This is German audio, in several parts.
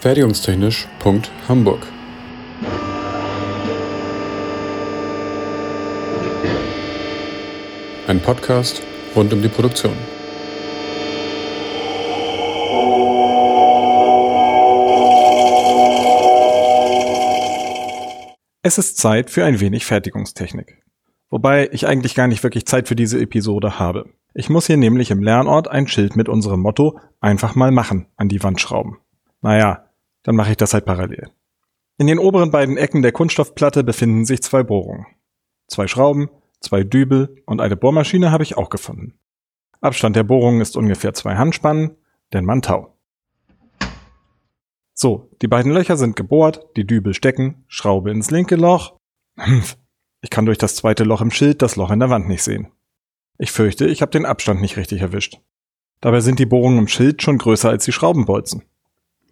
Fertigungstechnisch.hamburg Ein Podcast rund um die Produktion. Es ist Zeit für ein wenig Fertigungstechnik. Wobei ich eigentlich gar nicht wirklich Zeit für diese Episode habe. Ich muss hier nämlich im Lernort ein Schild mit unserem Motto einfach mal machen an die Wand schrauben. Naja, dann mache ich das halt parallel. In den oberen beiden Ecken der Kunststoffplatte befinden sich zwei Bohrungen. Zwei Schrauben, zwei Dübel und eine Bohrmaschine habe ich auch gefunden. Abstand der Bohrungen ist ungefähr zwei Handspannen, denn man tau. So, die beiden Löcher sind gebohrt, die Dübel stecken, Schraube ins linke Loch. Humpf, ich kann durch das zweite Loch im Schild das Loch in der Wand nicht sehen. Ich fürchte, ich habe den Abstand nicht richtig erwischt. Dabei sind die Bohrungen im Schild schon größer als die Schraubenbolzen.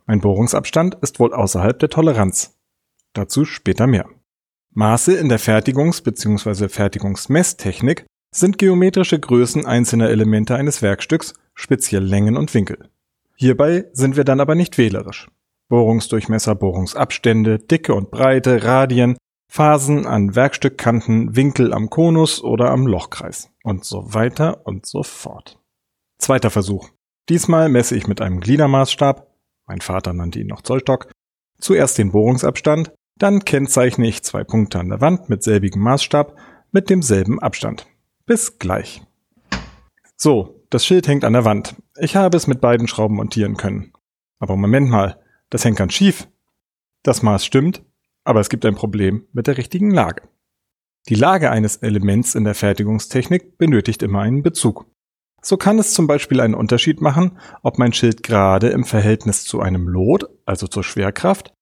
Mein Bohrungsabstand ist wohl außerhalb der Toleranz. Dazu später mehr. Maße in der Fertigungs- bzw. Fertigungsmesstechnik sind geometrische Größen einzelner Elemente eines Werkstücks, speziell Längen und Winkel. Hierbei sind wir dann aber nicht wählerisch. Bohrungsdurchmesser, Bohrungsabstände, Dicke und Breite, Radien, Phasen an Werkstückkanten, Winkel am Konus oder am Lochkreis und so weiter und so fort. Zweiter Versuch. Diesmal messe ich mit einem Gliedermaßstab, mein Vater nannte ihn noch Zollstock, zuerst den Bohrungsabstand, dann kennzeichne ich zwei Punkte an der Wand mit selbigem Maßstab mit demselben Abstand. Bis gleich. So, das Schild hängt an der Wand. Ich habe es mit beiden Schrauben montieren können. Aber Moment mal, das hängt ganz schief. Das Maß stimmt, aber es gibt ein Problem mit der richtigen Lage. Die Lage eines Elements in der Fertigungstechnik benötigt immer einen Bezug. So kann es zum Beispiel einen Unterschied machen, ob mein Schild gerade im Verhältnis zu einem Lot, also zur Schwerkraft,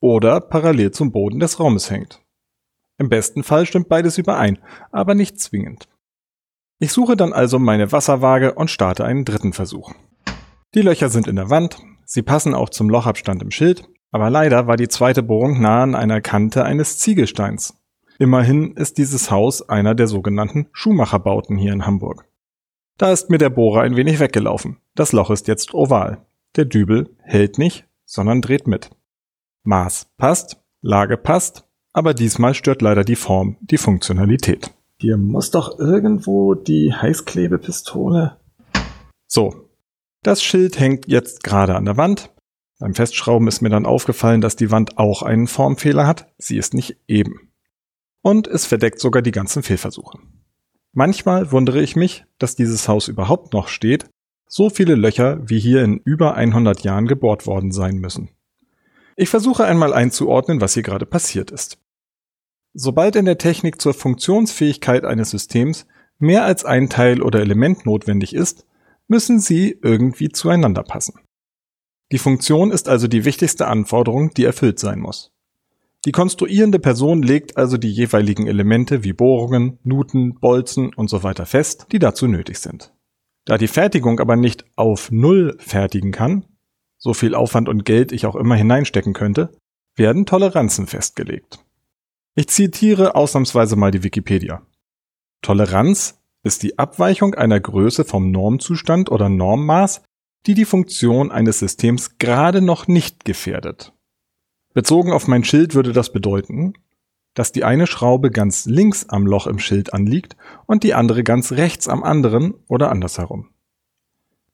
oder parallel zum Boden des Raumes hängt. Im besten Fall stimmt beides überein, aber nicht zwingend. Ich suche dann also meine Wasserwaage und starte einen dritten Versuch. Die Löcher sind in der Wand, sie passen auch zum Lochabstand im Schild, aber leider war die zweite Bohrung nah an einer Kante eines Ziegelsteins. Immerhin ist dieses Haus einer der sogenannten Schuhmacherbauten hier in Hamburg. Da ist mir der Bohrer ein wenig weggelaufen. Das Loch ist jetzt oval. Der Dübel hält nicht, sondern dreht mit. Maß passt, Lage passt, aber diesmal stört leider die Form die Funktionalität. Hier muss doch irgendwo die Heißklebepistole. So. Das Schild hängt jetzt gerade an der Wand. Beim Festschrauben ist mir dann aufgefallen, dass die Wand auch einen Formfehler hat. Sie ist nicht eben. Und es verdeckt sogar die ganzen Fehlversuche. Manchmal wundere ich mich, dass dieses Haus überhaupt noch steht, so viele Löcher wie hier in über 100 Jahren gebohrt worden sein müssen. Ich versuche einmal einzuordnen, was hier gerade passiert ist. Sobald in der Technik zur Funktionsfähigkeit eines Systems mehr als ein Teil oder Element notwendig ist, müssen sie irgendwie zueinander passen. Die Funktion ist also die wichtigste Anforderung, die erfüllt sein muss. Die konstruierende Person legt also die jeweiligen Elemente wie Bohrungen, Nuten, Bolzen und so weiter fest, die dazu nötig sind. Da die Fertigung aber nicht auf Null fertigen kann, so viel Aufwand und Geld ich auch immer hineinstecken könnte, werden Toleranzen festgelegt. Ich zitiere ausnahmsweise mal die Wikipedia. Toleranz ist die Abweichung einer Größe vom Normzustand oder Normmaß, die die Funktion eines Systems gerade noch nicht gefährdet. Bezogen auf mein Schild würde das bedeuten, dass die eine Schraube ganz links am Loch im Schild anliegt und die andere ganz rechts am anderen oder andersherum.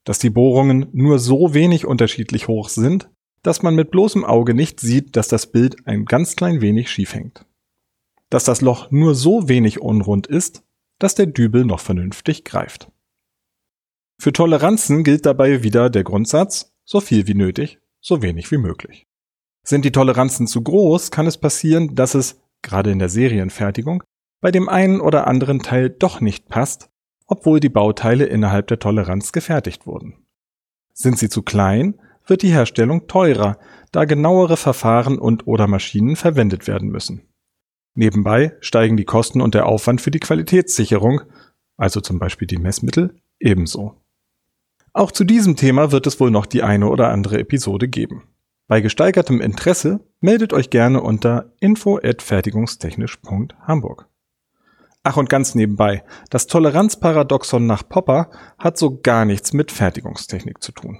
Dass die Bohrungen nur so wenig unterschiedlich hoch sind, dass man mit bloßem Auge nicht sieht, dass das Bild ein ganz klein wenig schief hängt. Dass das Loch nur so wenig unrund ist, dass der Dübel noch vernünftig greift. Für Toleranzen gilt dabei wieder der Grundsatz, so viel wie nötig, so wenig wie möglich. Sind die Toleranzen zu groß, kann es passieren, dass es, gerade in der Serienfertigung, bei dem einen oder anderen Teil doch nicht passt, obwohl die Bauteile innerhalb der Toleranz gefertigt wurden. Sind sie zu klein, wird die Herstellung teurer, da genauere Verfahren und oder Maschinen verwendet werden müssen. Nebenbei steigen die Kosten und der Aufwand für die Qualitätssicherung, also zum Beispiel die Messmittel, ebenso. Auch zu diesem Thema wird es wohl noch die eine oder andere Episode geben. Bei gesteigertem Interesse meldet euch gerne unter info@fertigungstechnisch.hamburg. Ach und ganz nebenbei, das Toleranzparadoxon nach Popper hat so gar nichts mit Fertigungstechnik zu tun.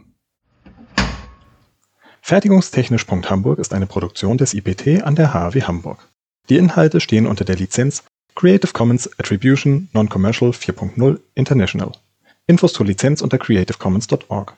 Fertigungstechnisch.hamburg ist eine Produktion des IPT an der HAW Hamburg. Die Inhalte stehen unter der Lizenz Creative Commons Attribution Non-Commercial 4.0 International. Infos zur Lizenz unter creativecommons.org.